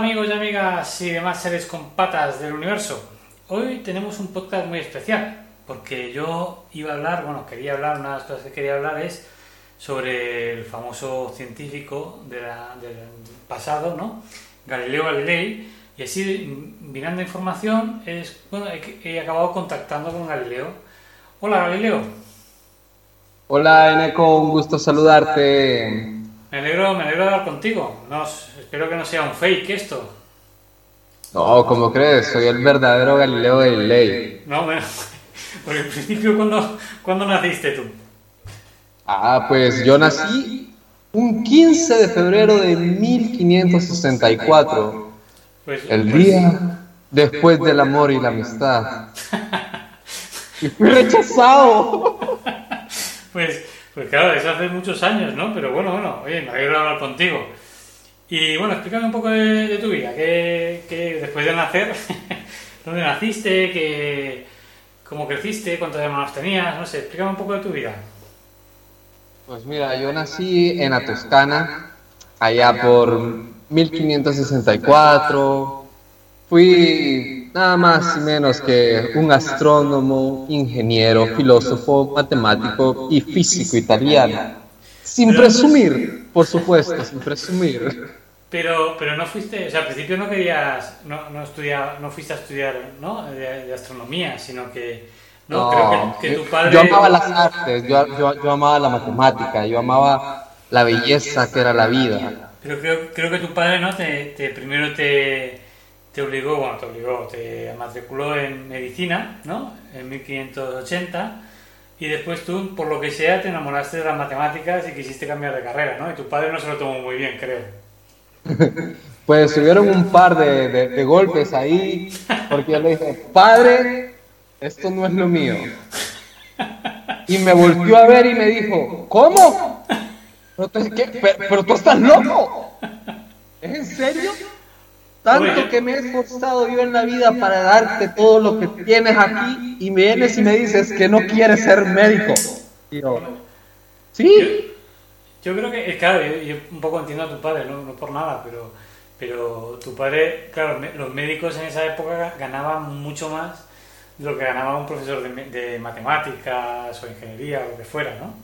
Amigos y amigas y demás seres con patas del universo. Hoy tenemos un podcast muy especial porque yo iba a hablar, bueno, quería hablar, una de las cosas que quería hablar es sobre el famoso científico del pasado, ¿no? Galileo Galilei. Y así, mirando información, es, bueno, he, he acabado contactando con Galileo. Hola Galileo, Hola Eneco, un gusto saludarte. Me alegro, me alegro de hablar contigo. No, espero que no sea un fake esto. No, ¿cómo crees? Soy el verdadero Galileo Galilei. No, bueno, por el principio, ¿cuándo, ¿cuándo naciste tú? Ah, pues yo nací un 15 de febrero de 1564, Pues, el pues, día después del amor y la amistad. Y fui rechazado. Pues, pues claro, eso hace muchos años, ¿no? Pero bueno, bueno, oye, me alegro de hablar contigo. Y bueno, explícame un poco de, tu vida, que, después de nacer, ¿dónde naciste? Que, ¿Cómo creciste? ¿Cuántos hermanos tenías? No sé, explícame un poco de tu vida. Pues mira, yo nací en la Toscana, allá por 1564. Fui nada más y menos que un astrónomo, ingeniero, filósofo, matemático y físico italiano. Sin presumir, por supuesto, sin presumir. Pero, pero no fuiste, o sea, al principio no querías, no, no, estudia- no fuiste a estudiar, ¿no? De, de astronomía, sino que, no, creo que, que tu padre... yo amaba las artes, yo, yo- yo amaba la matemática, yo amaba la belleza que era la vida. Pero creo, creo que tu padre, ¿no? Te, te- primero te, te obligó, bueno, te obligó, te matriculó en medicina, ¿no? En 1580. Y después tú, por lo que sea, te enamoraste de las matemáticas y quisiste cambiar de carrera, ¿no? Y tu padre no se lo tomó muy bien, creo. Pues tuvieron un par de, de- golpes ahí, porque yo le dije, padre, esto no es lo mío. Y me volvió a ver y me dijo, ¿cómo? Pero- pero tú estás loco. ¿Es en serio? Tanto que me he esforzado yo en la vida para darte todo lo que tienes aquí y me vienes y me dices que no quieres ser médico. Yo, sí, Yo creo que, claro, yo, yo un poco entiendo a tu padre, no, no por nada, pero, pero tu padre, claro, me- los médicos en esa época ganaban mucho más de lo que ganaba un profesor de, matemáticas o ingeniería o lo que fuera, ¿no?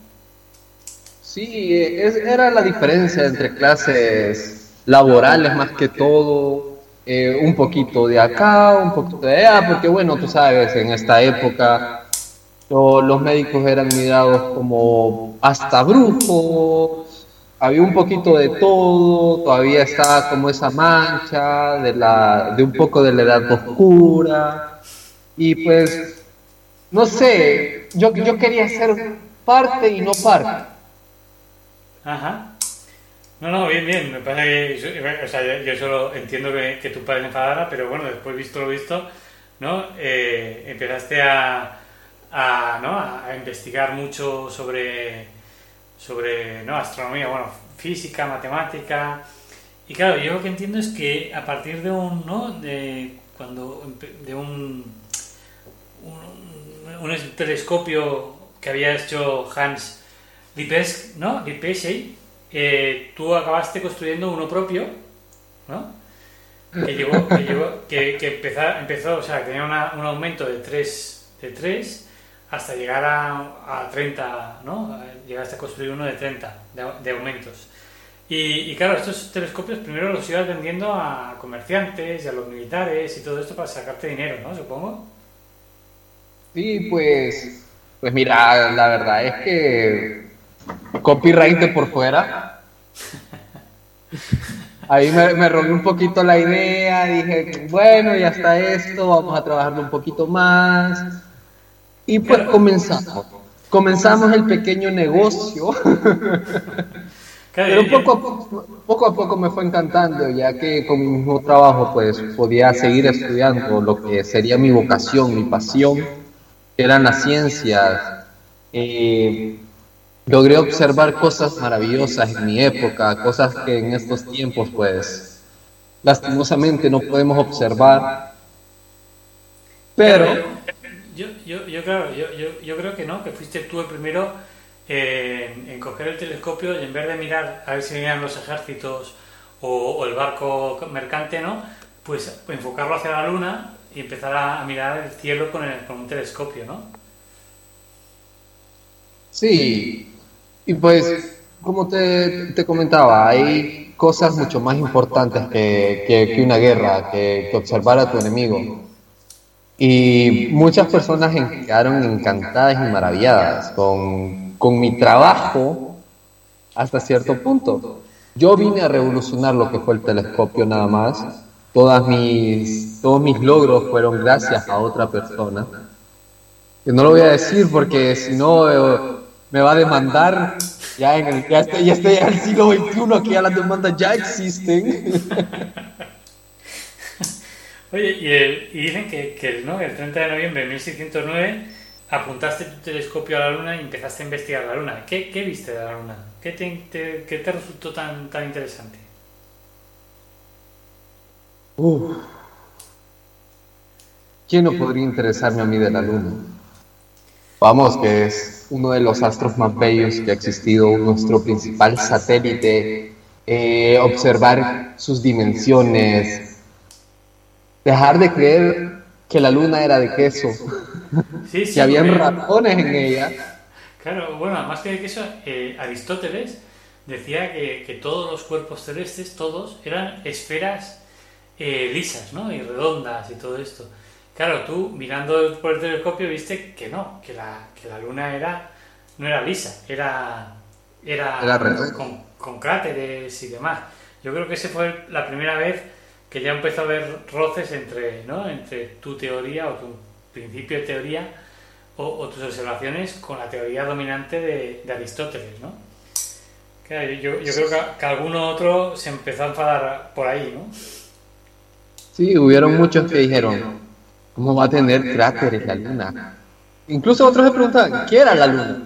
Sí, es- era la diferencia entre clases laborales más que todo, eh, un poquito de acá, un poquito de allá, porque bueno, tú sabes, en esta época lo- los médicos eran mirados como hasta brujos, había un poquito de todo, todavía estaba como esa mancha de, la, de un poco de la edad oscura, y pues, no sé, yo, yo quería ser parte y no parte. Ajá. No, no, bien, bien. Me parece que. O sea, yo, yo solo entiendo que, que tu padre se enfadara, pero bueno, después visto lo visto, ¿no? Eh, empezaste a, a, ¿no? a investigar mucho sobre, sobre ¿no? astronomía, bueno, física, matemática. Y claro, yo lo que entiendo es que a partir de un, ¿no? De cuando, de un, un, un telescopio que había hecho Hans Lipes, ¿no? Lipeschi, eh, tú acabaste construyendo uno propio, ¿no? Que, llegó, que, llegó, que, que empezó, empezó, o sea, tenía una, un aumento de 3, de 3 hasta llegar a, a 30, ¿no? Llegaste a construir uno de 30 de, de aumentos. Y, y, claro, estos telescopios primero los ibas vendiendo a comerciantes y a los militares y todo esto para sacarte dinero, ¿no? Supongo. Sí, pues, pues mira, la verdad es que copyright de por fuera. Ahí me, me robé un poquito la idea, dije, bueno, ya está esto, vamos a trabajarlo un poquito más. Y pues comenzamos. Comenzamos el pequeño negocio. Pero poco a poco, poco a poco me fue encantando, ya que con mi mismo trabajo pues podía seguir estudiando lo que sería mi vocación, mi pasión, que eran las ciencias. Eh, logré observar cosas maravillosas en mi época, cosas que en estos tiempos pues lastimosamente no podemos observar. Pero... Yo, yo, yo, claro, yo, yo, yo creo que no, que fuiste tú el primero en, en, coger el telescopio y en vez de mirar a ver si venían los ejércitos o, o, el barco mercante, ¿no? Pues enfocarlo hacia la luna y empezar a, a mirar el cielo con, el, con, un telescopio, ¿no? Sí, y pues, como te, te comentaba, hay cosas mucho más importantes que, que, que una guerra, que, que observar a tu enemigo. Y muchas personas quedaron encantadas y maravilladas con, con mi trabajo hasta cierto punto. Yo vine a revolucionar lo que fue el telescopio nada más. Todas mis, todos mis logros fueron gracias a otra persona. Que no lo voy a decir porque si no eh, me va a demandar. Ya, en el, ya, estoy, ya estoy en el siglo XXI, que ya las demandas ya existen. Oye, y, dicen que, que ¿no? el 30 de noviembre de 1609 apuntaste tu telescopio a la luna y empezaste a investigar la luna. ¿Qué, qué viste de la luna? ¿Qué te, te, qué te resultó tan, tan interesante? Uf. ¿Quién no podría interesarme a mí de la luna? Vamos, que es uno de los astros más bellos que ha existido, nuestro principal satélite, eh, observar sus dimensiones, dejar de creer que la luna era de queso, Sí, sí, que habían ratones en ella. Claro, bueno, más que eso, eh, Aristóteles decía que, que todos los cuerpos celestes, todos, eran esferas eh, lisas, ¿no? Y redondas y todo esto. Claro, tú mirando por el telescopio viste que no, que la, que la luna era no era lisa, era, era, con, con cráteres y demás. Yo creo que esa fue la primera vez que ya empezó a haber roces entre, ¿no? entre tu teoría o tu principio de teoría o, o tus observaciones con la teoría dominante de, de Aristóteles, ¿no? Claro, yo, yo creo que, que alguno otro se empezó a enfadar por ahí, ¿no? Sí, hubieron muchos que dijeron, ¿cómo va a tener cráteres la luna? Incluso otros se preguntaban, ¿qué era la luna?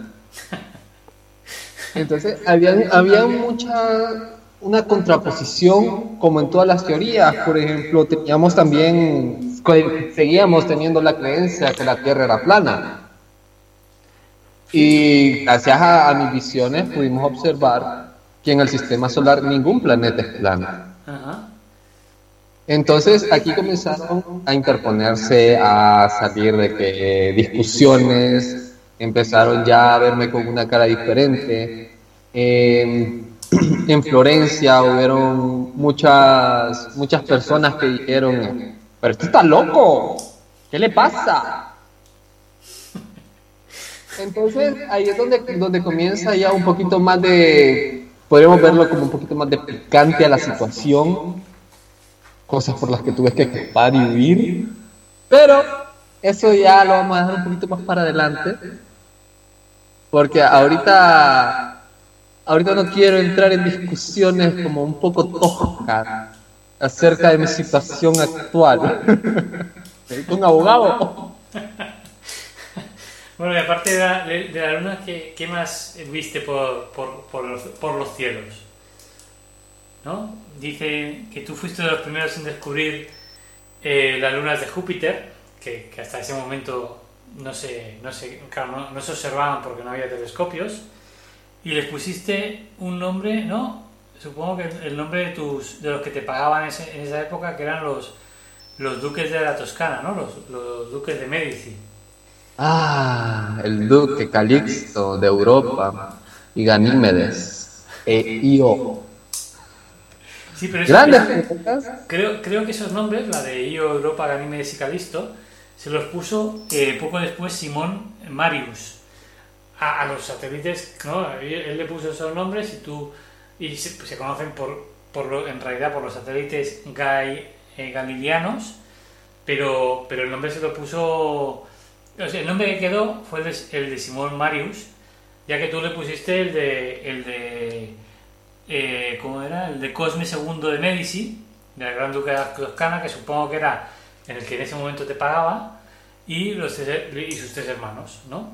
Entonces, había, había mucha, una contraposición como en todas las teorías. Por ejemplo, teníamos también, seguíamos teniendo la creencia que la Tierra era plana. Y gracias a, a mis visiones pudimos observar que en el sistema solar ningún planeta es plano. Entonces aquí comenzaron a interponerse, a salir de que discusiones, empezaron ya a verme con una cara diferente. Eh, en Florencia hubieron muchas, muchas personas que dijeron, pero esto está loco, ¿qué le pasa? Entonces ahí es donde, donde comienza ya un poquito más de, podríamos verlo como un poquito más de picante a la situación cosas por las que tuve que escapar y huir. Pero eso ya lo vamos a dejar un poquito más para adelante. Porque ahorita, ahorita no quiero entrar en discusiones como un poco toscas acerca de mi situación actual. Un abogado. Bueno, y aparte de la, de de la luna, ¿qué, qué más viste por, por, por, los, por los cielos? ¿No? Dice que tú fuiste de los primeros en descubrir eh, las lunas de Júpiter, que, hasta ese momento no se, no, se, claro, no, no se observaban porque no había telescopios. y les pusiste un nombre, ¿no? Supongo que el nombre de tus de los que te pagaban en esa época, que eran los, los duques de la Toscana, ¿no? Los, los duques de Medici. Ah, el duque Calixto de Europa y Ganímedes e Io. Sí, pero Grandes creo, creo que esos nombres, la de Io, Europa, Ganímedes y Calixto, se los puso eh, poco después Simón Marius a, los satélites, ¿no? Él, le puso esos nombres y tú y se, conocen por, por en realidad por los satélites Gai, eh, galileanos, pero, pero el nombre se lo puso el nombre que quedó fue el de, Simón Marius, ya que tú le pusiste el de. el de. Eh, ¿Cómo era? El de Cosme II de Medici, de la Gran Duque de Toscana, que supongo que era en el que en ese momento te pagaba, y, los y sus tres hermanos, ¿no?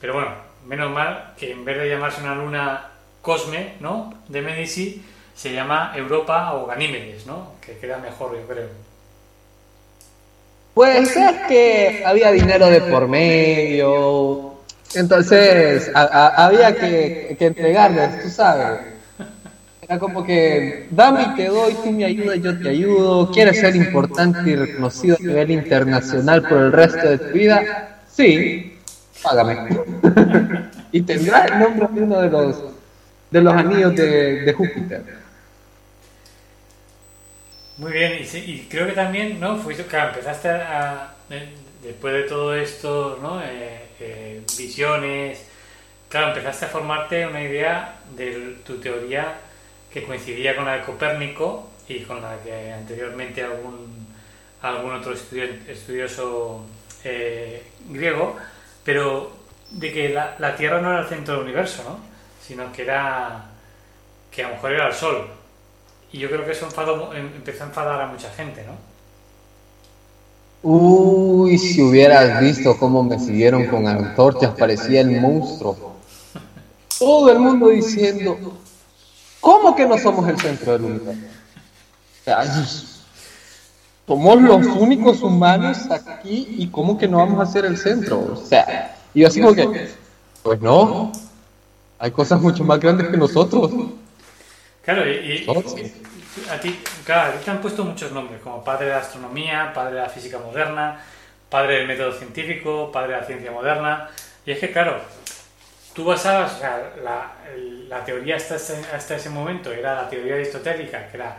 Pero bueno, menos mal que en vez de llamarse una luna Cosme, ¿no? De Medici, se llama Europa o Ganímedes, ¿no? Que queda mejor, yo creo. Pues es que había dinero de por medio, entonces había que, que, entregarles, tú sabes. Como que, dame y te doy, tú me ayudas, yo te ayudo. ¿Quieres ser importante y reconocido a nivel internacional por el resto de tu vida? Sí, págame. y tendrás el nombre de uno de los, de los anillos de, de Júpiter. Muy bien, y, creo que también, ¿no? Fuiste, claro, empezaste a, después de todo esto, ¿no? Eh, eh, visiones, claro, empezaste a formarte una idea de tu teoría que coincidía con la de Copérnico y con la que anteriormente algún, algún otro estudioso eh, griego, pero de que la, la, Tierra no era el centro del universo, ¿no? Sino que era que a lo mejor era el Sol, y yo creo que eso enfadó, em, empezó a enfadar a mucha gente, ¿no? Uy, si hubieras visto cómo me siguieron con antorchas, parecía el monstruo. Todo el mundo diciendo, ¿cómo que no somos el centro del universo? somos los únicos humanos aquí y ¿cómo que no vamos a ser el centro? O sea, y yo así como que, pues no, hay cosas mucho más grandes que nosotros. Claro, y, a ti, claro, te han puesto muchos nombres, como padre de la astronomía, padre de la física moderna, padre del método científico, padre de la ciencia moderna. Y es que, claro, tú basabas, o sea, la, teoría hasta ese, momento era la teoría aristotélica, que era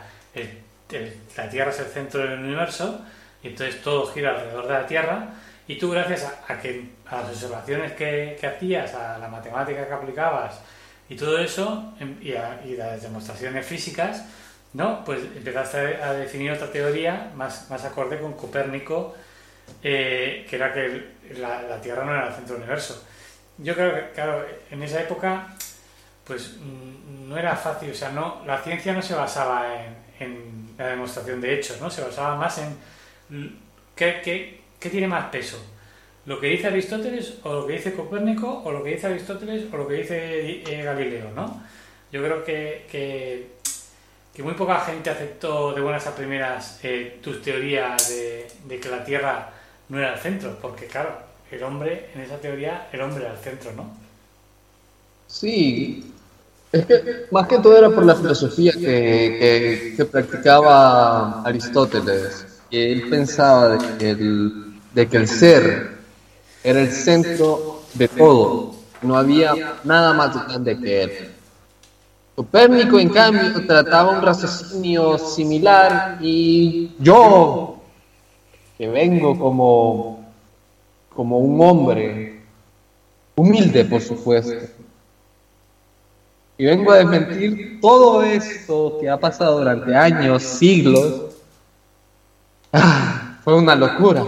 la Tierra es el centro del universo, y entonces todo gira alrededor de la Tierra, y tú gracias a, que, a las observaciones que, hacías, a la matemática que aplicabas, y todo eso, em, y, las demostraciones físicas, ¿no? Pues empezaste a definir otra teoría más, más acorde con Copérnico, eh, que era que la, Tierra no era el centro del universo. Yo creo que, claro, en esa época, pues mm, no era fácil, o sea, no, la ciencia no se basaba en, la demostración de hechos, ¿no? Se basaba más en qué, qué, qué tiene más peso, lo que dice Aristóteles o lo que dice Copérnico o lo que dice Aristóteles o lo que dice eh, Galileo, ¿no? Yo creo que, que, muy poca gente aceptó de buenas a primeras eh, tus teorías de, que la Tierra no era el centro, porque claro, el hombre, en esa teoría, el hombre el centro, ¿no? Sí, es que más que todo era por la filosofía que, que, practicaba Aristóteles, él pensaba que el, de que el ser era el centro de todo. No había nada más grande que él. Copérnico, en cambio, trataba un raciocinio similar y yo, que vengo como, como un hombre humilde, por supuesto, y vengo a desmentir todo esto que ha pasado durante años, siglos, ah, fue una locura.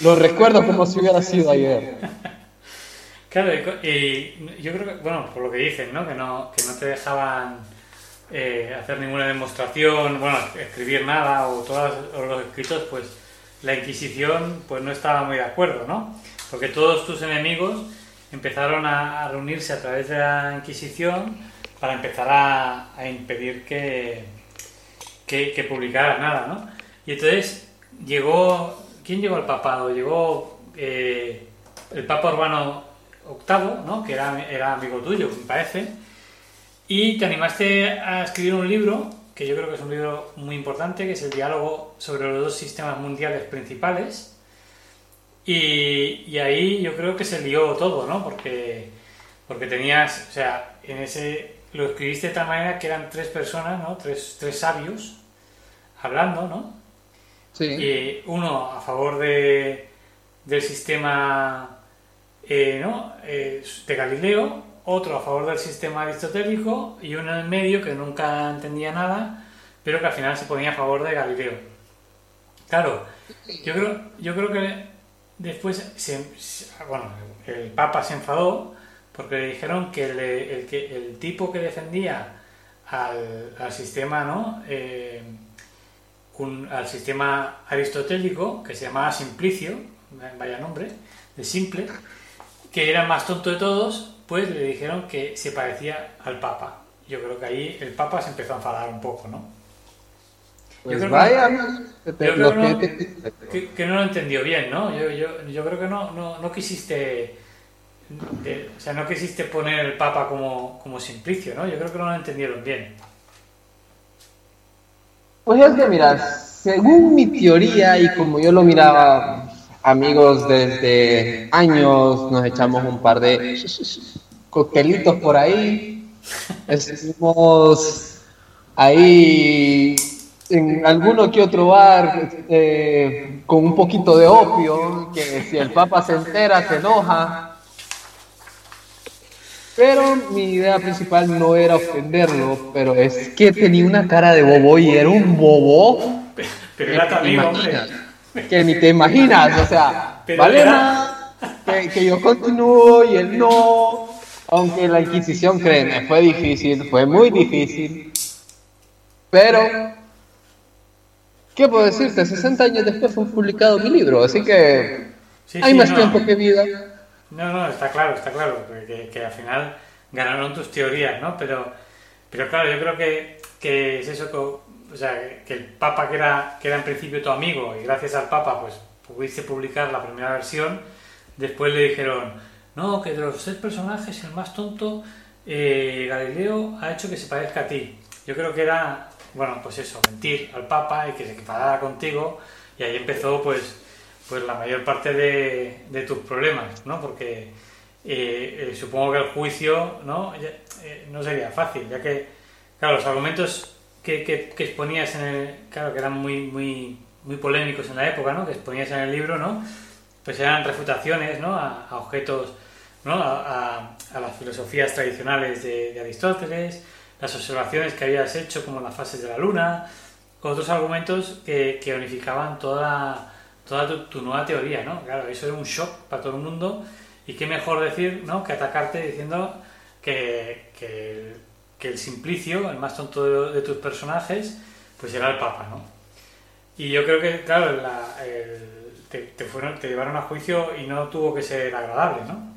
Lo recuerdo como si hubiera sido ayer. Claro, y yo creo que, bueno, por lo que dicen, ¿no? Que no, que no te dejaban eh, hacer ninguna demostración, bueno, escribir nada o todos los escritos, pues la Inquisición pues no estaba muy de acuerdo, ¿no? Porque todos tus enemigos empezaron a, reunirse a través de la Inquisición para empezar a, impedir que, que, que publicaras nada, ¿no? Y entonces llegó ¿Quién llegó al papado? Llegó eh, el Papa Urbano, VIII, ¿no? que era, era amigo tuyo, me parece, y te animaste a escribir un libro, que yo creo que es un libro muy importante, que es el diálogo sobre los dos sistemas mundiales principales, y, y ahí yo creo que se lió todo, ¿no? Porque, porque tenías, o sea, en ese lo escribiste de tal manera que eran tres personas, ¿no? Tres, tres sabios hablando, ¿no? Sí. Y uno a favor de, del sistema eh, ¿no? Eh, de Galileo, otro a favor del sistema aristotélico y uno en el medio que nunca entendía nada, pero que al final se ponía a favor de Galileo. Claro, yo creo, yo creo que después, bueno, el Papa se enfadó porque le dijeron que el, el, tipo que defendía al, sistema, ¿no? Eh, al sistema aristotélico que se llamaba Simplicio, vaya nombre, de simple, que era el más tonto de todos, pues le dijeron que se parecía al Papa. Yo creo que ahí el Papa se empezó a enfadar un poco, ¿no? Pues yo creo vaya, que, yo creo que, no, que, que, no, lo entendió bien, ¿no? Yo, yo, yo creo que no, no, no quisiste... De, o sea, no quisiste poner el Papa como, como Simplicio, ¿no? Yo creo que no lo entendieron bien. Pues es que, mira, según mi teoría y como yo lo miraba, amigos desde años, nos echamos un par de coctelitos por ahí, estuvimos ahí en alguno que otro bar eh, con un poquito de opio, que si el Papa se entera se enoja. Pero mi idea principal no era ofenderlo, pero es que tenía una cara de bobo y era un bobo. Pero era tu amigo, hombre. Que ni te imaginas, o sea, vale era... que, que, yo continúo y él no. Aunque la Inquisición, créeme, fue difícil, fue muy difícil. Pero, ¿qué puedo decirte? 60 años después fue publicado mi libro, así que sí, hay sí, más no. tiempo que vida. No, no, está claro, está claro, que, que, al final ganaron tus teorías, ¿no? Pero, pero claro, yo creo que, que es eso, o sea, que el Papa que era, que era en principio tu amigo y gracias al Papa pues pudiste publicar la primera versión, después le dijeron, no, que de los tres personajes el más tonto, eh, Galileo ha hecho que se parezca a ti. Yo creo que era, bueno, pues eso, mentir al Papa y que se equiparara contigo y ahí empezó pues pues la mayor parte de, de tus problemas, ¿no? Porque eh, eh, supongo que el juicio, ¿no? Ya, eh, no sería fácil, ya que, claro, los argumentos que, que, que, exponías en el, claro, que eran muy, muy, muy polémicos en la época, ¿no? Que exponías en el libro, ¿no? Pues eran refutaciones, ¿no? A, a objetos, ¿no? A, a, a, las filosofías tradicionales de, de Aristóteles, las observaciones que habías hecho, como las fases de la luna, otros argumentos que, que unificaban toda toda tu, tu, nueva teoría, ¿no? Claro, eso era un shock para todo el mundo y qué mejor decir, ¿no? Que atacarte diciendo que, que, que el simplicio, el más tonto de, de, tus personajes, pues era el Papa, ¿no? Y yo creo que, claro, la, el, te, te, fueron, te llevaron a juicio y no tuvo que ser agradable, ¿no?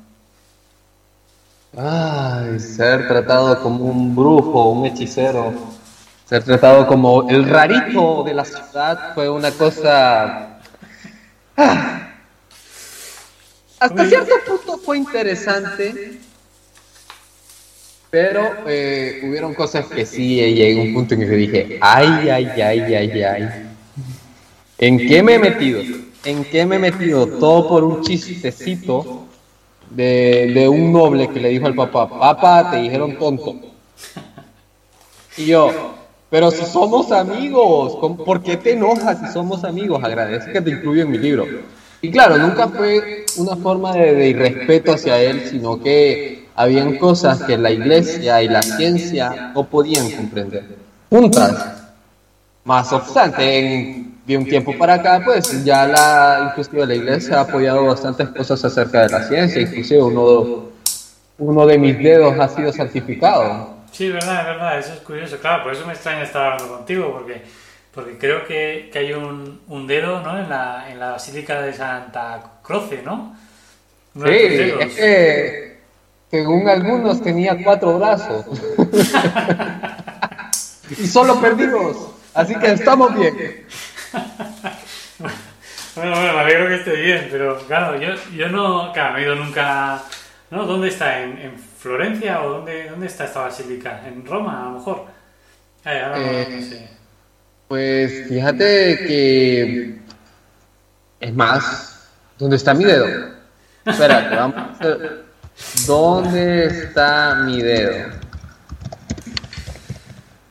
Ay, ser tratado como un brujo, un hechicero, ser tratado como el rarito de la ciudad fue una cosa Ah. Hasta cierto punto fue interesante, pero eh, hubieron cosas que sí llegué a un punto en que dije, ay, ay, ay, ay, ay. ¿En qué me he metido? ¿En qué me he metido? Todo por un chistecito de, de un noble que le dijo al papá, papá, te dijeron tonto. Y yo, pero si somos amigos, ¿por qué te enojas si somos amigos? Agradece que te incluyo en mi libro. Y claro, nunca fue una forma de, de irrespeto hacia él, sino que habían cosas que la iglesia y la ciencia no podían comprender. Juntas. Más obstante, en, de un tiempo para acá, pues ya la, inclusive la iglesia ha apoyado bastantes cosas acerca de la ciencia, inclusive uno, uno de mis dedos ha sido certificado. Sí, verdad, verdad, eso es curioso. Claro, por eso me extraña estar hablando contigo, porque, porque creo que, que hay un, un, dedo ¿no? en, la, en la Basílica de Santa Croce, ¿no? Uno sí, es que según algunos tenía cuatro brazos. y solo perdimos, así que estamos bien. bueno, bueno, me alegro que esté bien, pero claro, yo, yo no, claro, no he ido nunca ¿no? ¿Dónde está? ¿En, Florencia o dónde, dónde está esta basílica? ¿En Roma, a lo mejor? Eh, pues fíjate que es más, ¿dónde está mi dedo? Espérate, vamos a hacer... ¿Dónde está mi dedo?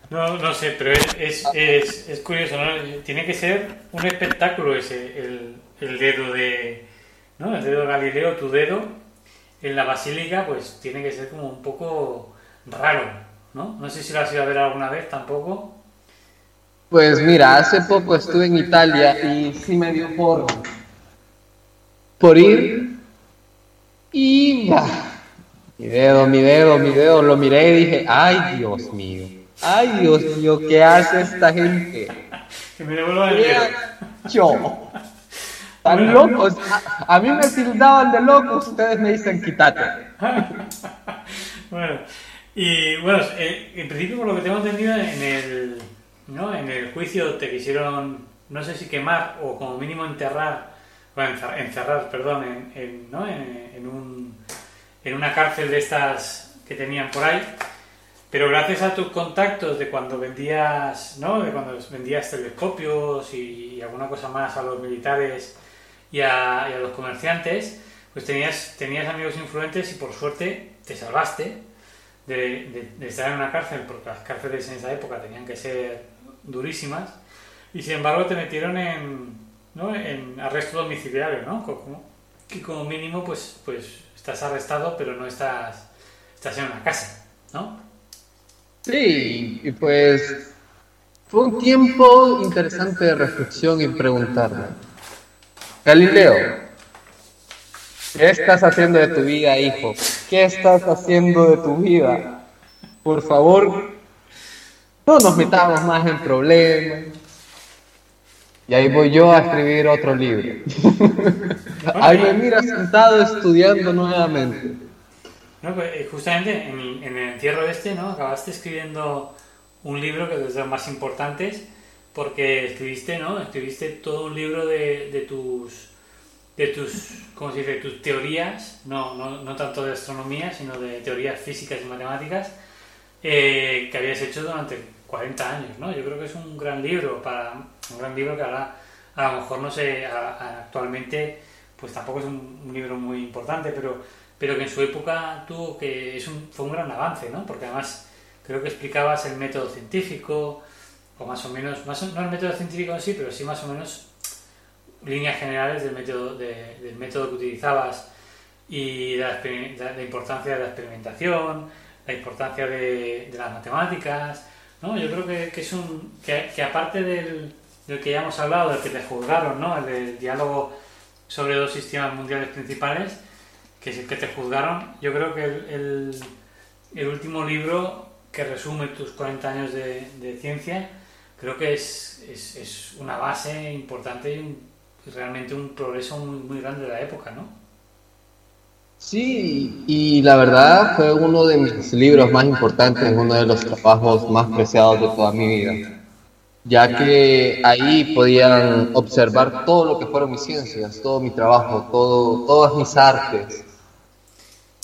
No, no sé, pero es, es, es, curioso, ¿no? Tiene que ser un espectáculo ese, el, el dedo de, ¿no? El dedo de Galileo, tu dedo, en la basílica, pues tiene que ser como un poco raro, ¿no? No sé si lo has ido a ver alguna vez tampoco. Pues mira, hace poco estuve en Italia y sí me dio por, por ir y mi dedo, mi dedo, mi dedo, lo miré y dije, ay Dios mío, ay Dios mío, ¿qué hace esta gente? Que me devuelvan el dedo. Yo. Tan locos. A, mí me tildaban de loco, ustedes me dicen quítate. bueno, y bueno, eh, en principio por lo que tengo entendido en el, ¿no? en el juicio te quisieron, no sé si quemar o como mínimo enterrar, bueno, encerrar, perdón, en, en, ¿no? en, un, en una cárcel de estas que tenían por ahí. Pero gracias a tus contactos de cuando vendías, ¿no? De cuando vendías telescopios y alguna cosa más a los militares y a, los comerciantes, pues tenías, tenías amigos influentes y por suerte te salvaste de, estar en una cárcel, porque las cárceles en esa época tenían que ser durísimas, y sin embargo te metieron en, ¿no? en arresto domiciliario, ¿no? Como, que como mínimo pues, pues estás arrestado, pero no estás, estás en una casa, ¿no? Sí, y pues fue un tiempo interesante de reflexión y preguntarme. Galileo, ¿qué estás haciendo de tu vida, hijo? ¿Qué estás haciendo de tu vida? Por favor, no nos metamos más en problemas. Y ahí voy yo a escribir otro libro. ahí me mira sentado estudiando nuevamente. No, pues, eh, justamente en el, en el entierro este, ¿no? Acabaste escribiendo un libro que es de los más importantes porque escribiste, ¿no? Escribiste todo un libro de, de tus de tus, ¿cómo se dice? tus teorías, no, no, no, tanto de astronomía, sino de teorías físicas y matemáticas eh, que habías hecho durante 40 años, ¿no? Yo creo que es un gran libro para un gran libro que ahora a lo mejor no sé actualmente pues tampoco es un, libro muy importante, pero pero que en su época tuvo que es un, fue un gran avance, ¿no? Porque además creo que explicabas el método científico, o más o menos, más no el método científico en sí, pero sí más o menos líneas generales del método, del método que utilizabas y de la, importancia de la experimentación, la importancia de, las matemáticas. ¿no? Yo creo que, es un. Que, aparte del, del, que ya hemos hablado, del que te juzgaron, ¿no? el del diálogo sobre dos sistemas mundiales principales, que es el que te juzgaron, yo creo que el, el, último libro que resume tus 40 años de, ciencia creo que es, es, es, una base importante y realmente un progreso muy, muy grande de la época, ¿no? Sí, y la verdad fue uno de mis libros más importantes, uno de los trabajos más preciados de toda mi vida, ya que ahí podían observar todo lo que fueron mis ciencias, todo mi trabajo, todo, todas mis artes.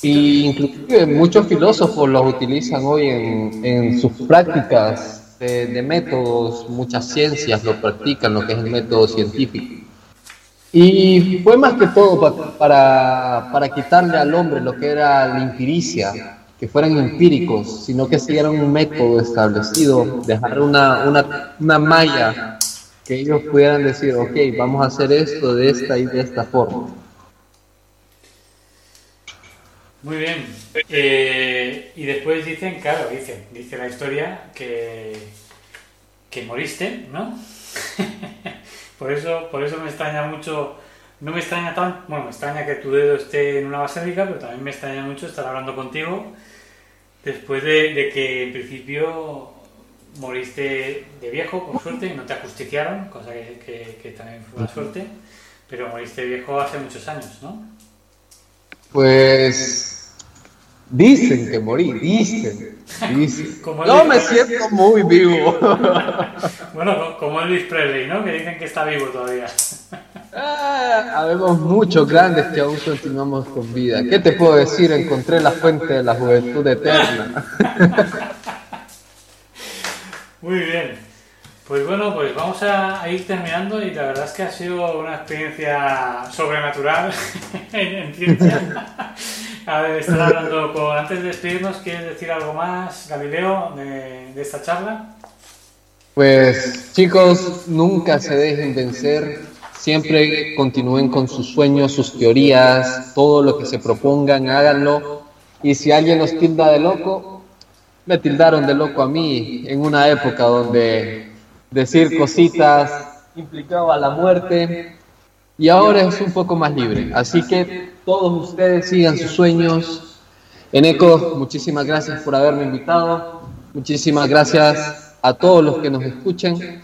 Y inclusive muchos filósofos los utilizan hoy en, en sus prácticas de, métodos, muchas ciencias lo practican, lo que es el método científico. Y fue más que todo para, para quitarle al hombre lo que era la empiricia, que fueran empíricos, sino que siguieran un método establecido, dejar una, una, una malla que ellos pudieran decir, ok, vamos a hacer esto de esta y de esta forma. Muy bien. Eh, y después dicen, claro, dicen, dice la historia que, que moriste, ¿no? por eso, por eso me extraña mucho, no me extraña tan, bueno, me extraña que tu dedo esté en una basílica, pero también me extraña mucho estar hablando contigo después de, que en principio moriste de viejo, por suerte, y no te ajusticiaron, cosa que, que también fue una suerte, pero moriste viejo hace muchos años, ¿no? Pues Dicen que morí, dicen. dicen. no me siento muy vivo. bueno, como Elvis Presley, ¿no? Que dicen que está vivo todavía. Ah, habemos muchos grandes que aún continuamos con vida. ¿Qué te puedo decir? Encontré la fuente de la juventud eterna. Muy bien. Pues bueno, pues vamos a, ir terminando y la verdad es que ha sido una experiencia sobrenatural en, ciencia. A ver, estar hablando con... Antes de despedirnos, ¿quieres decir algo más, Galileo, de, de esta charla? Pues chicos, nunca se dejen vencer, siempre continúen con sus sueños, sus teorías, todo lo que se propongan, háganlo. Y si alguien los tilda de loco, me tildaron de loco a mí en una época donde decir cositas implicaba la muerte y ahora es un poco más libre. Así que todos ustedes sigan sus sueños. Eneco, muchísimas gracias por haberme invitado. Muchísimas gracias a todos los que nos escuchen.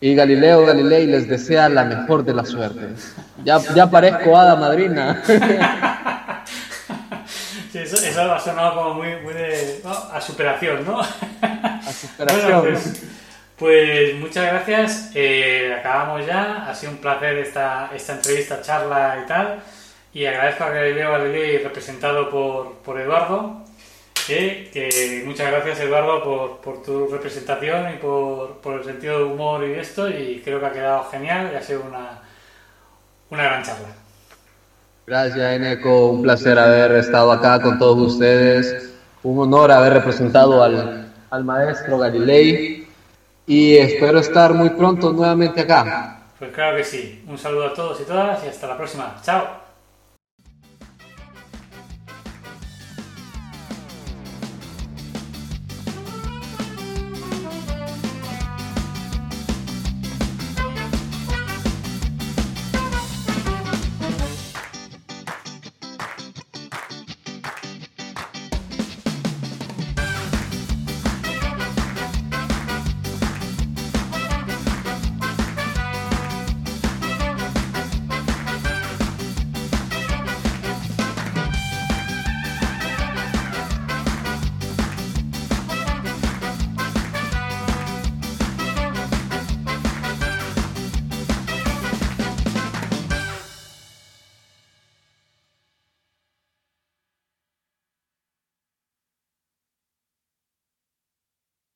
Y Galileo Galilei les desea la mejor de las suertes. Ya, ya parezco hada madrina. Sí, eso, eso, ha sonado como muy, muy de, a superación, ¿no? A superación. Pues, pues, muchas gracias. Eh, acabamos ya. Ha sido un placer esta, esta entrevista, charla y tal. Y agradezco a Galileo Galilei, representado por, por Eduardo. Que, muchas gracias, Eduardo, por, por tu representación y por, por, el sentido de humor y esto. Y creo que ha quedado genial y ha sido una, una gran charla. Gracias, Eneco. Un placer haber estado acá con todos ustedes. Un honor haber representado al, al maestro Galilei y espero estar muy pronto nuevamente acá. Pues claro que sí. Un saludo a todos y todas y hasta la próxima. Chao.